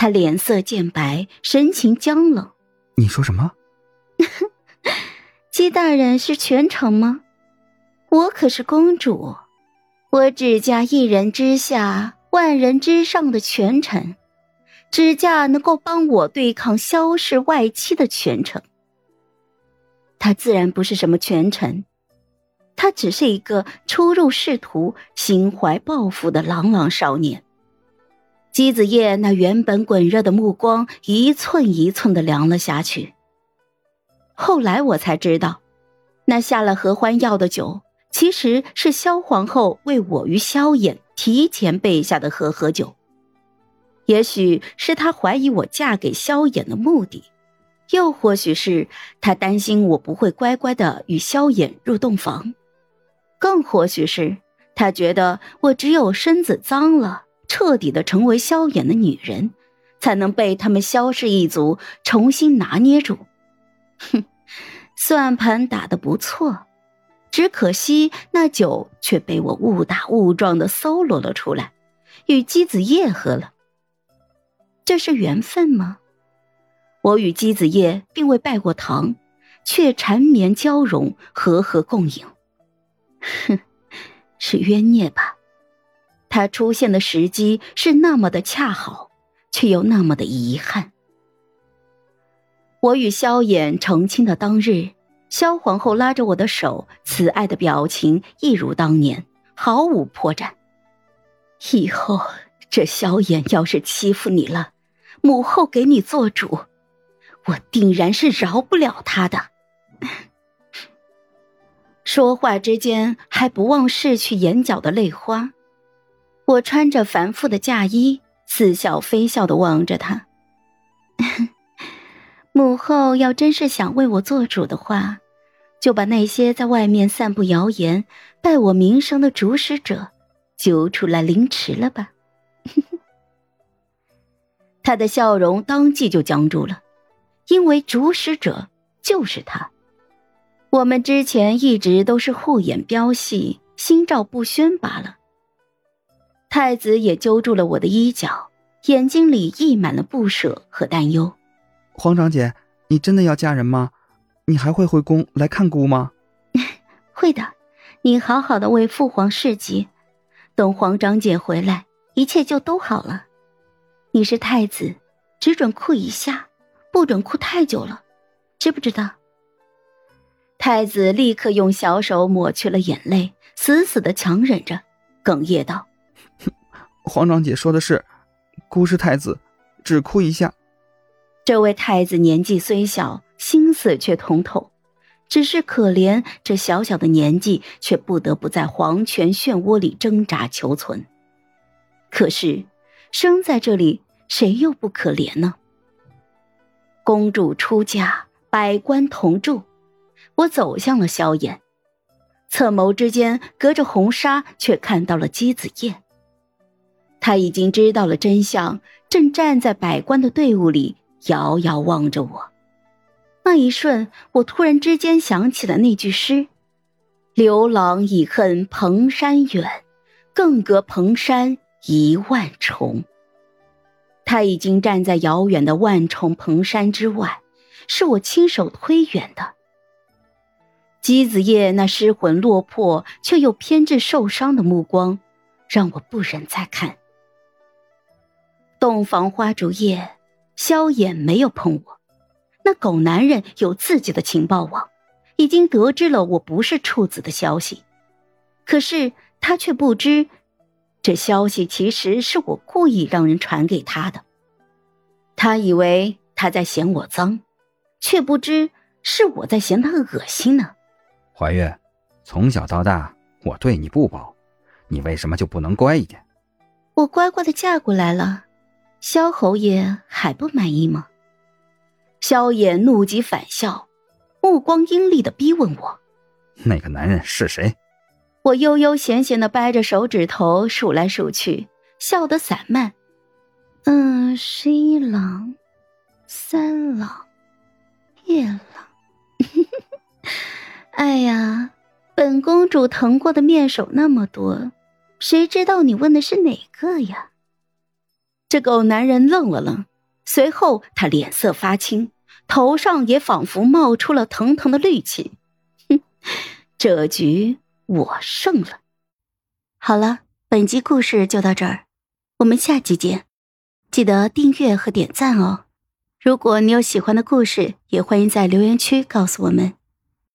他脸色渐白，神情僵冷。你说什么？姬大人是权臣吗？我可是公主，我只嫁一人之下，万人之上的权臣，只嫁能够帮我对抗萧氏外戚的权臣。他自然不是什么权臣，他只是一个初入仕途、心怀抱负的朗朗少年。姬子夜那原本滚热的目光一寸一寸的凉了下去。后来我才知道，那下了合欢药的酒，其实是萧皇后为我与萧衍提前备下的和合酒。也许是她怀疑我嫁给萧衍的目的，又或许是她担心我不会乖乖的与萧衍入洞房，更或许是她觉得我只有身子脏了。彻底的成为萧衍的女人，才能被他们萧氏一族重新拿捏住。哼，算盘打得不错，只可惜那酒却被我误打误撞的搜罗了出来，与姬子夜喝了。这是缘分吗？我与姬子夜并未拜过堂，却缠绵交融，和和共饮。哼，是冤孽吧。他出现的时机是那么的恰好，却又那么的遗憾。我与萧衍成亲的当日，萧皇后拉着我的手，慈爱的表情一如当年，毫无破绽。以后这萧衍要是欺负你了，母后给你做主，我定然是饶不了他的。说话之间，还不忘拭去眼角的泪花。我穿着繁复的嫁衣，似笑非笑的望着他。母后要真是想为我做主的话，就把那些在外面散布谣言、败我名声的主使者揪出来凌迟了吧。他的笑容当即就僵住了，因为主使者就是他。我们之前一直都是互演飙戏，心照不宣罢了。太子也揪住了我的衣角，眼睛里溢满了不舍和担忧。皇长姐，你真的要嫁人吗？你还会回宫来看姑吗？会的，你好好的为父皇侍疾，等皇长姐回来，一切就都好了。你是太子，只准哭一下，不准哭太久了，知不知道？太子立刻用小手抹去了眼泪，死死的强忍着，哽咽道。皇长姐说的是，孤是太子，只哭一下。这位太子年纪虽小，心思却通透，只是可怜这小小的年纪，却不得不在皇权漩涡里挣扎求存。可是生在这里，谁又不可怜呢？公主出嫁，百官同住，我走向了萧炎，侧眸之间，隔着红纱，却看到了姬子夜。他已经知道了真相，正站在百官的队伍里，遥遥望着我。那一瞬，我突然之间想起了那句诗：“刘郎已恨蓬山远，更隔蓬山一万重。”他已经站在遥远的万重蓬山之外，是我亲手推远的。姬子夜那失魂落魄却又偏执受伤的目光，让我不忍再看。洞房花烛夜，萧衍没有碰我。那狗男人有自己的情报网，已经得知了我不是处子的消息。可是他却不知，这消息其实是我故意让人传给他的。他以为他在嫌我脏，却不知是我在嫌他恶心呢。怀月，从小到大我对你不薄，你为什么就不能乖一点？我乖乖的嫁过来了。萧侯爷还不满意吗？萧衍怒极反笑，目光阴厉的逼问我：“那个男人是谁？”我悠悠闲闲的掰着手指头数来数去，笑得散漫。嗯，十一郎、三郎、叶郎。哎呀，本公主疼过的面首那么多，谁知道你问的是哪个呀？这狗男人愣了愣，随后他脸色发青，头上也仿佛冒出了腾腾的绿气。哼，这局我胜了。好了，本集故事就到这儿，我们下集见。记得订阅和点赞哦。如果你有喜欢的故事，也欢迎在留言区告诉我们。